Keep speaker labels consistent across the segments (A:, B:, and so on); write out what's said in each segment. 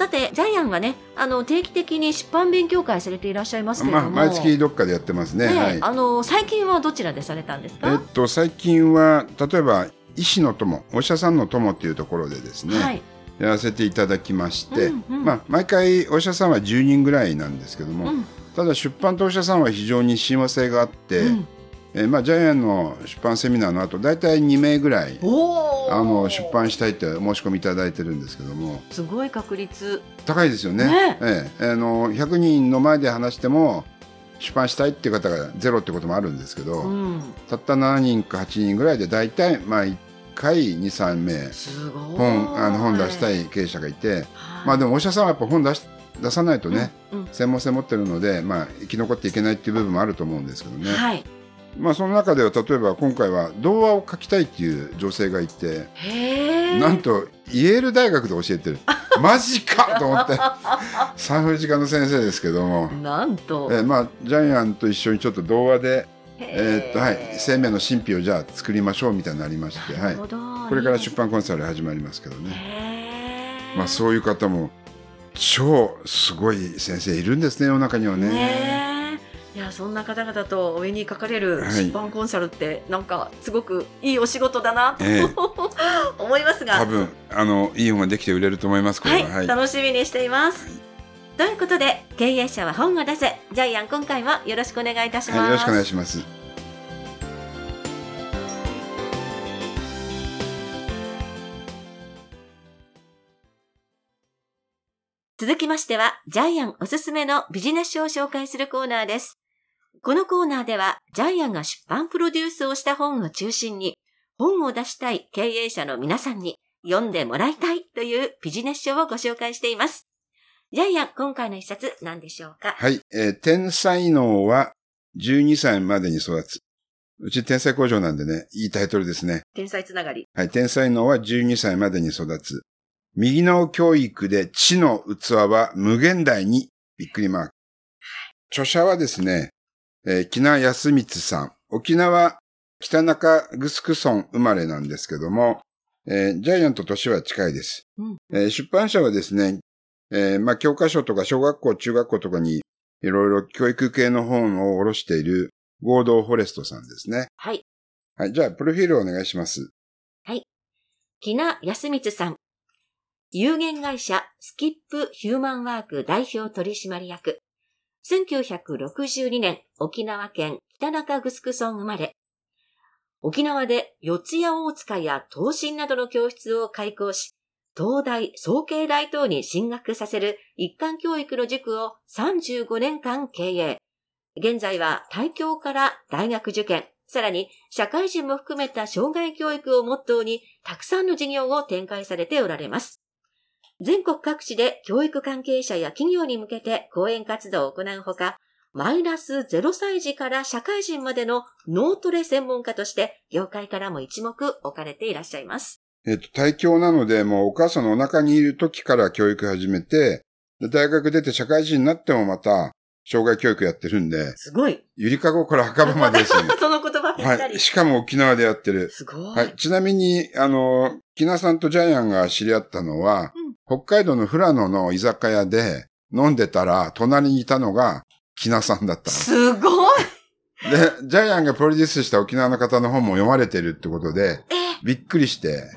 A: さてジャイアンはねあの定期的に出版勉強会されていらっしゃいますけれ
B: まあ、
A: ども、
B: 毎月どっかでやってますね。
A: ね
B: はい。
A: あの最近はどちらでされたんですか、
B: えっと、最近は、例えば、医師の友、お医者さんの友っていうところでですね、
A: はい。
B: やらせていただきまして、
A: うんうん。
B: まあ、毎回お医者さんは10人ぐらいなんですけども、
A: うん。
B: ただ出版とお医者さんは非常に親和性があって、
A: うん
B: えーまあ、ジャイアンの出版セミナーの後、大体2名ぐらい、あの、出版したいって申し込みいただいてるんですけども、
A: すごい確率。
B: 高いですよね。
A: ね。
B: ええ。あの100人の前で話しても出版したいっていう方がゼロってこともあるんですけど、
A: うん。
B: たった7人か8人ぐらいで大体まあ1回23名。本あの本出した
A: い、
B: い経営者がいて、
A: はい。
B: まあでもお医者さんはやっぱ本出し出さないとね、
A: うんうん。
B: 専門性持ってるので、まあ、生き残っていけないっていう部分もあると思うんですけどね、
A: はい
B: まあ、その中では例えば今回は童話を書きたいっていう女性がいて、なんとイェール大学で教えてる。マジかと思って。産婦人科の先生ですけども、
A: なんと。
B: えーまあ、ジャイアンと一緒にちょっと童話で、えー。っとはい、生命の神秘をじゃあ作りましょうみたいになりまして、はい、
A: こ
B: これから出版コンサル始まりますけどね、まあ、そういう方も超すごい先生いるんですね世の中にはね。
A: ねえいやそんな方々とお目にかかれる
B: はい
A: 出版コンサルって、なんかすごくいいお仕事だなと、
B: ええ。
A: 思いますが。
B: 多分あのいい本ができて売れると思いますこ
A: はい、
B: れは、はい。
A: 楽しみにしています、ということで経営者は本を出せジャイアン今回もよろしくお願いいたします、
B: はいよろしくお願いします。
A: 続きましては、ジャイアンおすすめのビジネス書を紹介するコーナーです。このコーナーでは、ジャイアンが出版プロデュースをした本を中心に、本を出したい経営者の皆さんに読んでもらいたいというビジネス書をご紹介しています。ジャイアン、今回の一冊何でしょうか？
B: はい、えー天才能は12歳までに育つ。うち天才工場なんでね、いいタイトルですね。
A: 天才つながり。
B: はい、天才能は12歳までに育つ。右脳教育で知の器は無限大にびっくりマーク。著者はですね、えー、木名康光さん。沖縄北中城村生まれなんですけども、えージャイアント年は近いです。
A: うん
B: えー出版社はですね、えーまあ、教科書とか小学校、中学校とかにいろいろ教育系の本を卸している合同フォレストさんですね。
A: はい。
B: はい、じゃあ、プロフィールをお願いします。
A: 木名康光さん。有限会社スキップヒューマンワーク代表取締役。1962年沖縄県北中城村生まれ。沖縄で四谷大塚や東進などの教室を開校し、東大、総経大等に進学させる一貫教育の塾を35年間経営。現在は大教から大学受験、さらに社会人も含めた障害教育をモットーにたくさんの事業を展開されておられます。全国各地で教育関係者や企業に向けて講演活動を行うほか、マイナス0歳児から社会人までの脳トレ専門家として業界からも一目置かれていらっしゃいます。
B: えっと、体教なので、もうお母さんのお腹にいる時から教育始めて、で大学出て社会人になってもまた、障害教育やってるんで、
A: すごい。
B: ゆりかごから墓場までですよね。
A: その言葉ぴったり。
B: はい。しかも沖縄でやってる。
A: すごい。
B: はい。ちなみに、あの、木名さんとジャイアンが知り合ったのは、北海道の富良野の居酒屋で飲んでたら、隣にいたのが木名さんだった
A: すごい。
B: の。で、ジャイアンがプロデュースした沖縄の方の本も読まれてるってことで、
A: え
B: びっくりして、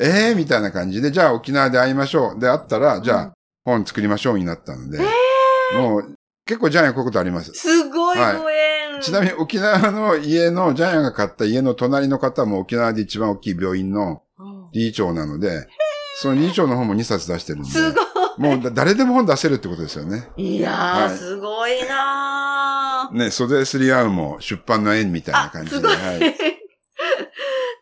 A: え
B: えーみたいな感じで、じゃあ沖縄で会いましょう。で、会ったら、じゃあ、
A: うん
B: 本作りましょうになったので、もう、結構ジャイアンこういうことあります。
A: すごい
B: はい
A: ご縁。
B: ちなみに沖縄の家の、ジャイアンが買った家の隣の方も沖縄で一番大きい病院の
A: うん
B: 理事長なので、その理事長の本も2冊出してるんで、
A: すご
B: もうだ誰でも本出せるってことですよね。
A: い。いやー、
B: はい
A: すごいなー。
B: ね、袖すり合うも出版の縁みたいな
A: あ、
B: 感じで。
A: すごい。
B: はい。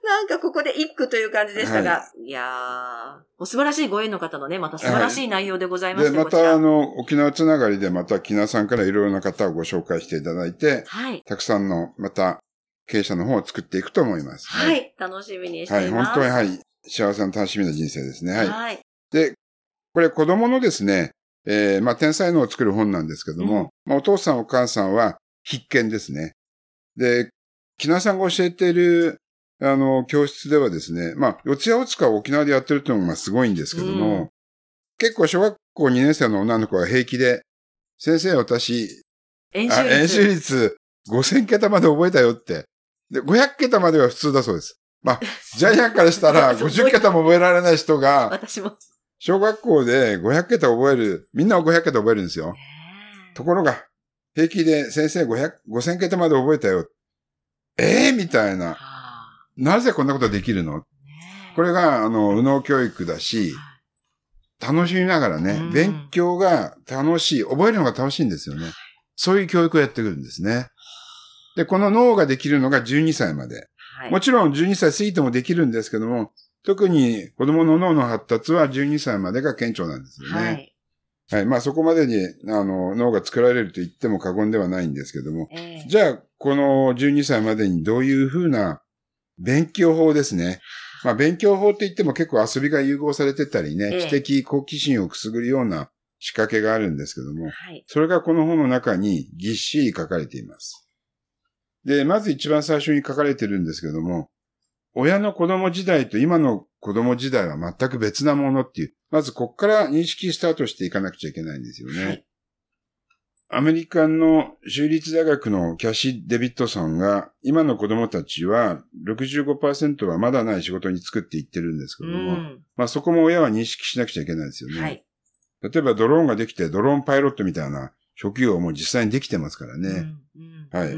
A: なんかここで一句という感じでしたが、い、やー、お素晴らしいご縁の方のね、また素晴らしい内容でございます
B: で、ま
A: こちら
B: たあの、沖縄つながりでまた木名さんからいろいろな方をご紹介していただいて、
A: はい。
B: たくさんのまた経営者の方を作っていくと思います。
A: はい。楽しみにし
B: はい。
A: ています。
B: 本当にはい。幸せな楽しみな人生ですね。はい。
A: はい。
B: で、これ子供のですね、えー、まあ、天才のを作る本なんですけども、
A: うん
B: まあ、お父さんお母さんは必見ですね。で、木名さんが教えている、あの、教室ではですね、まあ、四谷大塚を沖縄でやってるっていうのがまあすごいんですけども、
A: うん
B: 結構小学校2年生の女の子が平気で、先生私、あ
A: 演習率。
B: 演習率5000桁まで覚えたよって。で、500桁までは普通だそうです。まあ、ジャイアンからしたら
A: そう
B: 50桁も覚えられない人が、
A: 私も。
B: 小学校で500桁覚える、みんなは500桁覚えるんですよ。ところが、平気で先生500、5000桁まで覚えたよ。ええみたいな。
A: はあ
B: なぜこんなことできるの？
A: ね
B: これが、あの、右脳教育だし、楽しみながらね、
A: うん
B: 勉強が楽しい、覚えるのが楽しいんですよね。そういう教育をやってくるんですね。で、この脳ができるのが12歳まで。
A: はい。
B: もちろん12歳過ぎてもできるんですけども、特に子供の脳の発達は12歳までが顕著なんですよね。
A: は
B: はい。
A: い。
B: まあそこまでに、あの、脳が作られると言っても過言ではないんですけども、
A: ええ
B: じゃあ、この12歳までにどういうふうな勉強法ですね。まあ勉強法って言っても結構遊びが融合されてたりね、
A: ええ
B: 知的好奇心をくすぐるような仕掛けがあるんですけども、
A: はい。
B: それがこの本の中にぎっしり書かれています。で、まず一番最初に書かれてるんですけども、親の子供時代と今の子供時代は全く別なものっていう、まずこっから認識スタートしていかなくちゃいけないんですよね。
A: はい
B: アメリカの州立大学のキャシー・デビッドソンが、今の子供たちは65%はまだない仕事に就くって言ってるんですけ
A: う
B: ども、
A: ん。
B: まあそこも親は認識しなくちゃいけないですよね。
A: はい。
B: 例えばドローンができて、ドローンパイロットみたいな職業も実際にできてますからね。
A: うんうん
B: はい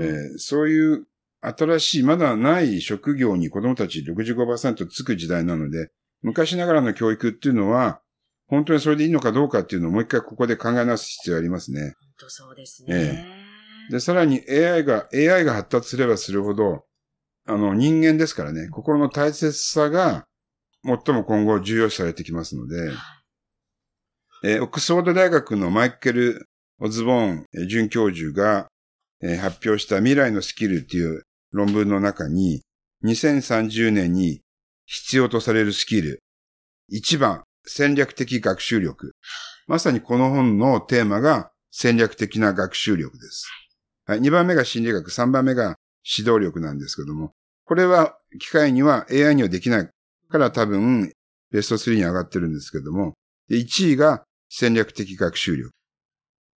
B: えーそういう新しい、まだない職業に子供たち65%つく時代なので、昔ながらの教育っていうのは、本当にそれでいいのかどうかっていうのをもう一回ここで考え直す必要がありますね。
A: 本当そうですね。
B: で、さらに AI が、AI が発達すればするほど、あの人間ですからね、心の大切さが最も今後重要視されてきますので、えーオックスフォード大学のマイケル・オズボーンえー准教授が、えー発表した未来のスキルっていう論文の中に、2030年に必要とされるスキル。1番、戦略的学習力。まさにこの本のテーマが戦略的な学習力です。はい、2番目が心理学、3番目が指導力なんですけども、これは機械には AI にはできないから多分ベスト3に上がってるんですけども、1位が戦略的学習力。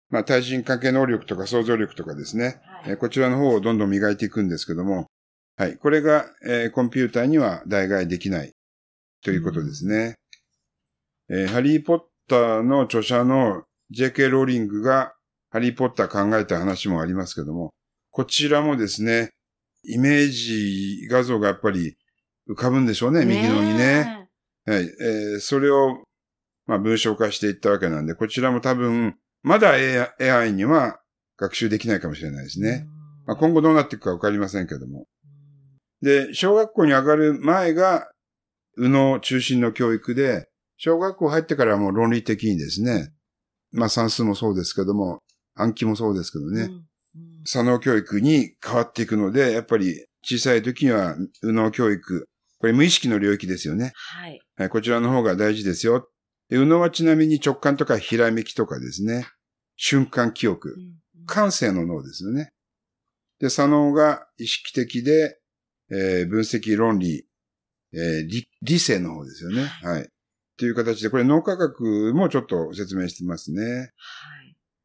B: まあ、対人関係能力とか想像力とかですね。
A: はい
B: えーこちらの方をどんどん磨いていくんですけども、はい。これが、えーコンピューターには代替できないということですね。えーハリーポッターの著者の J.K. ローリングがハリーポッター考えた話もありますけども、こちらもですね、イメージ画像がやっぱり浮かぶんでしょうね、右のにね。はい。えーそれを、まあ、文章化していったわけなんで、こちらも多分、まだ AI には学習できないかもしれないです
A: え。
B: ね。
A: うん
B: まあ、今後どうなっていくかわかりませんけども。で、小学校に上がる前が、右脳中心の教育で、小学校入ってからはもう論理的にですね、まあ算数もそうですけども、暗記もそうですけどね、左脳教育に変わっていくので、やっぱり小さい時には右脳教育、これ無意識の領域ですよね。
A: はい。
B: はい、こちらの方が大事ですよ。で右脳はちなみに直感とかひらめきとかですね、瞬間記憶感性の脳ですよね。で、左脳が意識的で、えー分析論理、えー理、理性の方ですよね。はい。という形で、これ脳科学もちょっと説明してますね。
A: はい。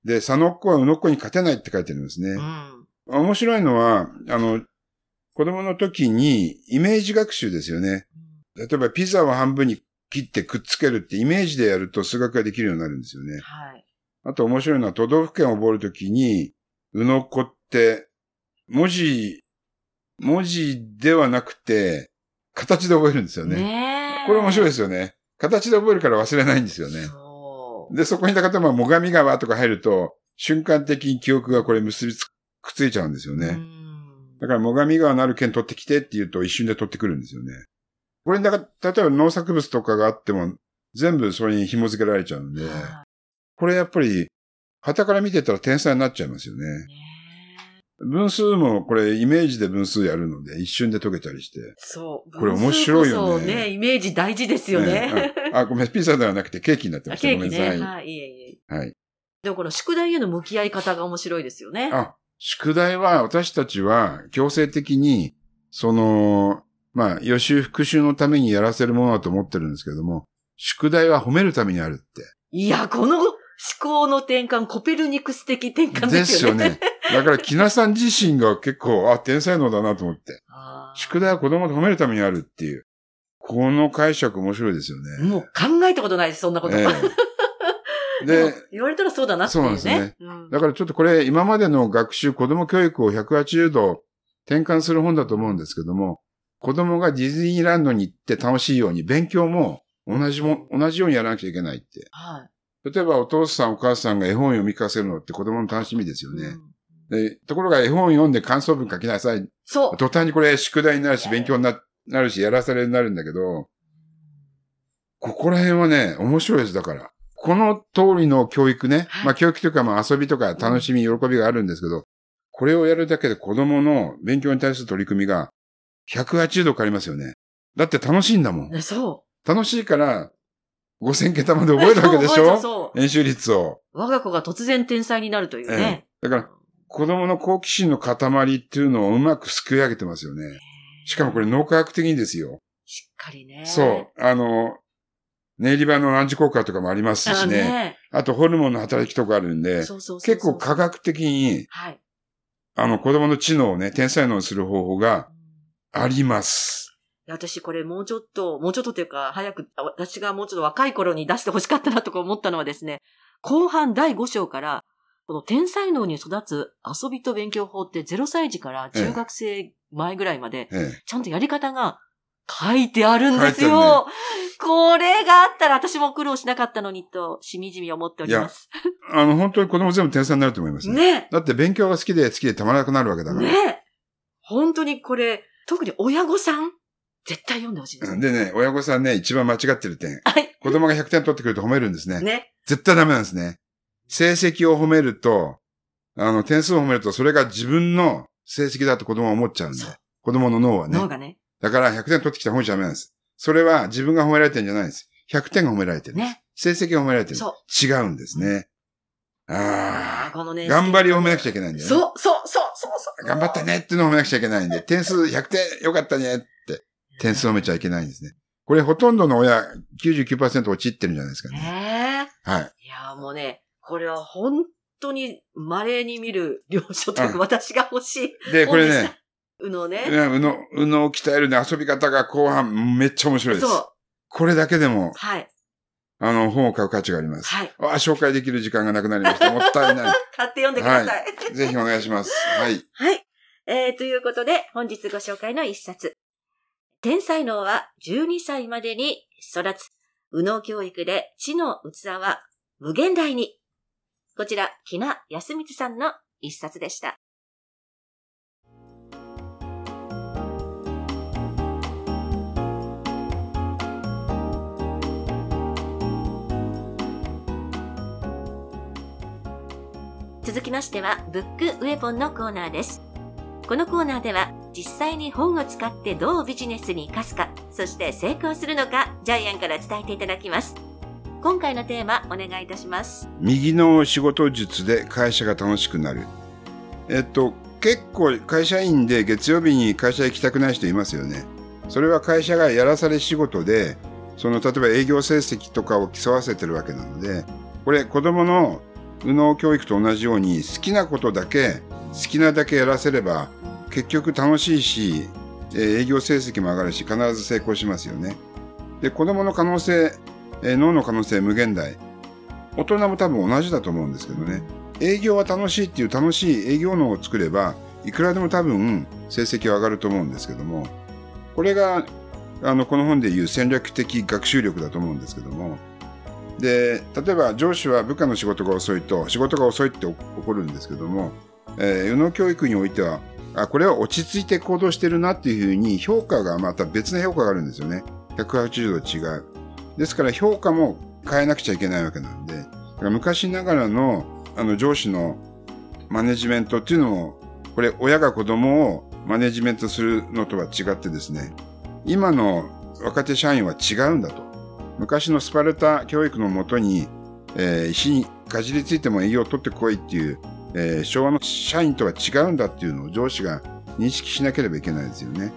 B: で、左脳っ子は右脳っ子に勝てないって書いてありますね。
A: うん
B: 面白いのは、あの、子供の時にイメージ学習ですよね。例えばピザを半分に切ってくっつけるってイメージでやると数学ができるようになるんですよね。
A: はい。
B: あと面白いのは都道府県を覚えるときに、うのこって、文字、文字ではなくて、形で覚えるんですよね。
A: ねえ。
B: これ面白い
A: い
B: ですよね。形で覚えるから忘れないんですよね。で、そこに例えば、最上川とか入ると、瞬間的に記憶がこれ結びつくっついちゃうんですよね。
A: うん
B: だから、最上川なる県取ってきてって言うと一瞬で取ってくるんですよね。これ、だから、例えば農作物とかがあっても、全部それに紐付けられちゃうんで、
A: は
B: これやっぱり、旗から見てたら天才になっちゃいますよね。分数もこれイメージで分数やるので、一瞬で解けたりして。
A: そう。
B: これ面白いよね
A: そね、イメージ大事ですよね。
B: ねあ、あごめん、ピザではなくてケーキになってました。
A: ケーキ。ね。はい、いえいえ。
B: はい。
A: でもこの宿題への向き合い方が面白いですよね。
B: あ、宿題は私たちは強制的に、その、まあ、予習復習のためにやらせるものだと思ってるんですけども、宿題は褒めるためにあるって。
A: いや、この思考の転換、コペルニクス的転換ですよね。
B: ですよね。だから、木名さん自身が結構、あ、天才能だなと思って。宿題は子供と褒めるためにあるっていう。この解釈面白いですよね。
A: もう考えたことないです、そんなこと。
B: ええ
A: で言われたらそうだなっていうね。
B: そうなんです
A: うん
B: だからちょっとこれ、今までの学習、子供教育を180度転換する本だと思うんですけども、子供がディズニーランドに行って楽しいように、勉強も同じも、同じようにやらなきゃいけないって。
A: はい。
B: 例えばお父さんお母さんが絵本を読み聞かせるのって子供の楽しみですよね。
A: うん
B: でところが絵本読んで感想文書きなさい。
A: そう。
B: 途端にこれ宿題になるし、勉強にななるし、やらされになるんだけど、ここら辺はね、面白いです、だから。この通りの教育ね。
A: はい
B: まあ教育というかまあ遊びとか楽しみ、喜びがあるんですけど、これをやるだけで子供の勉強に対する取り組みが180度変わりますよね。だって楽しいんだもん。
A: ねそ
B: 楽しいから5000桁まで覚え
A: う。
B: るわけでしょ？
A: そう。
B: 演習率を。
A: 我が子が突然天才になるというね。
B: だから子供の好奇心の塊っていうのをうまくすくい上げてますよね。しかもこれ脳科学的にですよ。
A: しっかりね。
B: そう。あの、ネイリバのランジ効果とかもありますし
A: あ
B: ね。
A: ね。
B: あとホルモンの働きとかあるんで、
A: そうそうそう
B: 結構科学的に、
A: はい。
B: あの子供の知能をね、天才能にする方法が
A: うん
B: あります。
A: 私これもうちょっと、もうちょっとというか、早く、あ私がもうちょっと若い頃に出してほしかったなとか思ったのはですね、後半第5章から、この天才能に育つ遊びと勉強法って0歳児から中学生前ぐらいまで、
B: ええ。
A: ちゃんとやり方が書いてあるんですよ。これがあったら私も苦労しなかったのにと、しみじみ思っております。
B: あの、本当に子供全部天才になると思いますね。
A: ね
B: だって勉強が好きで好きでたまらなくなるわけだから。
A: ね本当にこれ、特に親御さん、絶対読んでほしいです。
B: うんでね、親御さんね、一番間違ってる点。
A: はい。
B: 子供が100点取ってくると褒めるんですね。
A: ね。
B: 絶対ダメなんですね。成績を褒めると、あの、点数を褒めると、それが自分の成績だと子供は思っちゃうんで。子供の脳はね。
A: 脳がね。
B: だから100点取ってきた方じゃダメなんです。それは自分が褒められてるんじゃないんです。100点が褒められてる。
A: ね。
B: 成績が褒められてる。
A: そ
B: 違うんですね。
A: あ
B: あ
A: あ、このね。
B: あ。頑張りを褒めなくちゃいけないんだよね。
A: そう、そう、そう、そう、そう。
B: 頑張ったねっていうのを褒めなくちゃいけないんで、点数100点よかったねって、点数を褒めちゃいけないんですね。これほとんどの親99%落ちってるんじゃないですかね。
A: ね
B: はい。
A: え。いや、もうね、これは本当に稀に見る領書というか、
B: うん
A: 私が欲しい。
B: で、これね、
A: うのね。
B: うの、うのを鍛えるね、遊び方が後半めっちゃ面白いです。
A: そう。
B: これだけでも、
A: はい。
B: あの、本を買う価値があります。
A: はい。
B: あ、紹介できる時間がなくなりました。もったいない。
A: 買って読んでください。
B: ぜひお願いします。はい。
A: はい。えー、ということで、本日ご紹介の一冊。天才能は12歳までに育つ。右脳教育で知の器は無限大に。こちら、木名康光さんの一冊でした。続きましては、ブックウェポンのコーナーです。このコーナーでは、実際に本を使ってどうビジネスに活かすか、そして成功するのか、ジャイアンから伝えていただきます。今回のテーマ、お願いいたします。
B: 右の仕事術で会社が楽しくなる。えっと、結構会社員で月曜日に会社行きたくない人いますよね。それは会社がやらされ仕事で、その例えば営業成績とかを競わせてるわけなので、これ子供の右脳教育と同じように好きなことだけ、好きなだけやらせれば結局楽しいし、え営業成績も上がるし必ず成功しますよね。で、子供の可能性、え脳の可能性無限大。大人も多分同じだと思うんですけどね。営業は楽しいっていう楽しい営業脳を作れば、いくらでも多分成績は上がると思うんですけども、これが、あの、この本でいう戦略的学習力だと思うんですけども、で、例えば上司は部下の仕事が遅いと、仕事が遅いって起こるんですけども、えー、右脳教育においては、あ、これは落ち着いて行動してるなっていうふうに評価がまた別の評価があるんですよね。180度違う。ですから評価も変えなくちゃいけないわけなんで、だから昔ながらのあの上司のマネジメントっていうのも、これ親が子供をマネジメントするのとは違ってですね、今の若手社員は違うんだと。昔のスパルタ教育のもとに、えー、石にかじりついても営業を取ってこいっていう、えー、昭和の社員とは違うんだっていうのを上司が認識しなければいけないですよね。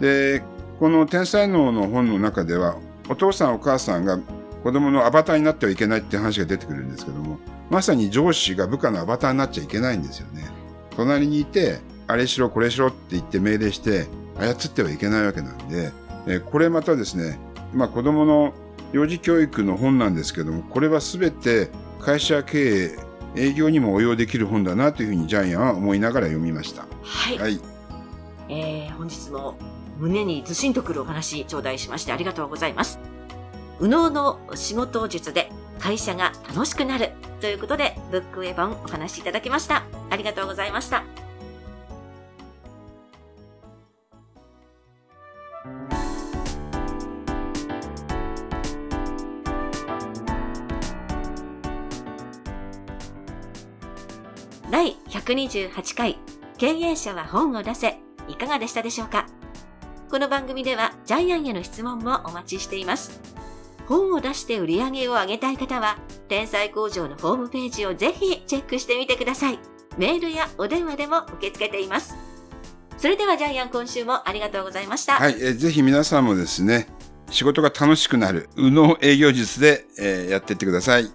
B: で、この天才能の本の中では、お父さんお母さんが子供のアバターになってはいけないって話が出てくるんですけども、まさに上司が部下のアバターになっちゃいけないんですよね。隣にいて、あれしろこれしろって言って命令して操ってはいけないわけなんで、えこれまたですね、まあ子供の幼児教育の本なんですけども、これはすべて会社経営、営業にも応用できる本だなというふうにジャイアンは思いながら読みました。
A: はい。はい、えー、本日も胸にずしんとくるお話頂戴しましてありがとうございます。右脳の仕事術で会社が楽しくなるということで、ブックウェポンお話しいただきました。ありがとうございました。128回経営者は本を出せいかがでしたでしょうか？この番組ではジャイアンへの質問もお待ちしています。本を出して売り上げを上げたい方は、天才工場のホームページをぜひチェックしてみてください。メールやお電話でも受け付けています。それではジャイアン今週もありがとうございました。
B: はい、えぜひ皆さんもですね、仕事が楽しくなる、右脳営業術で、えー、やっていってください。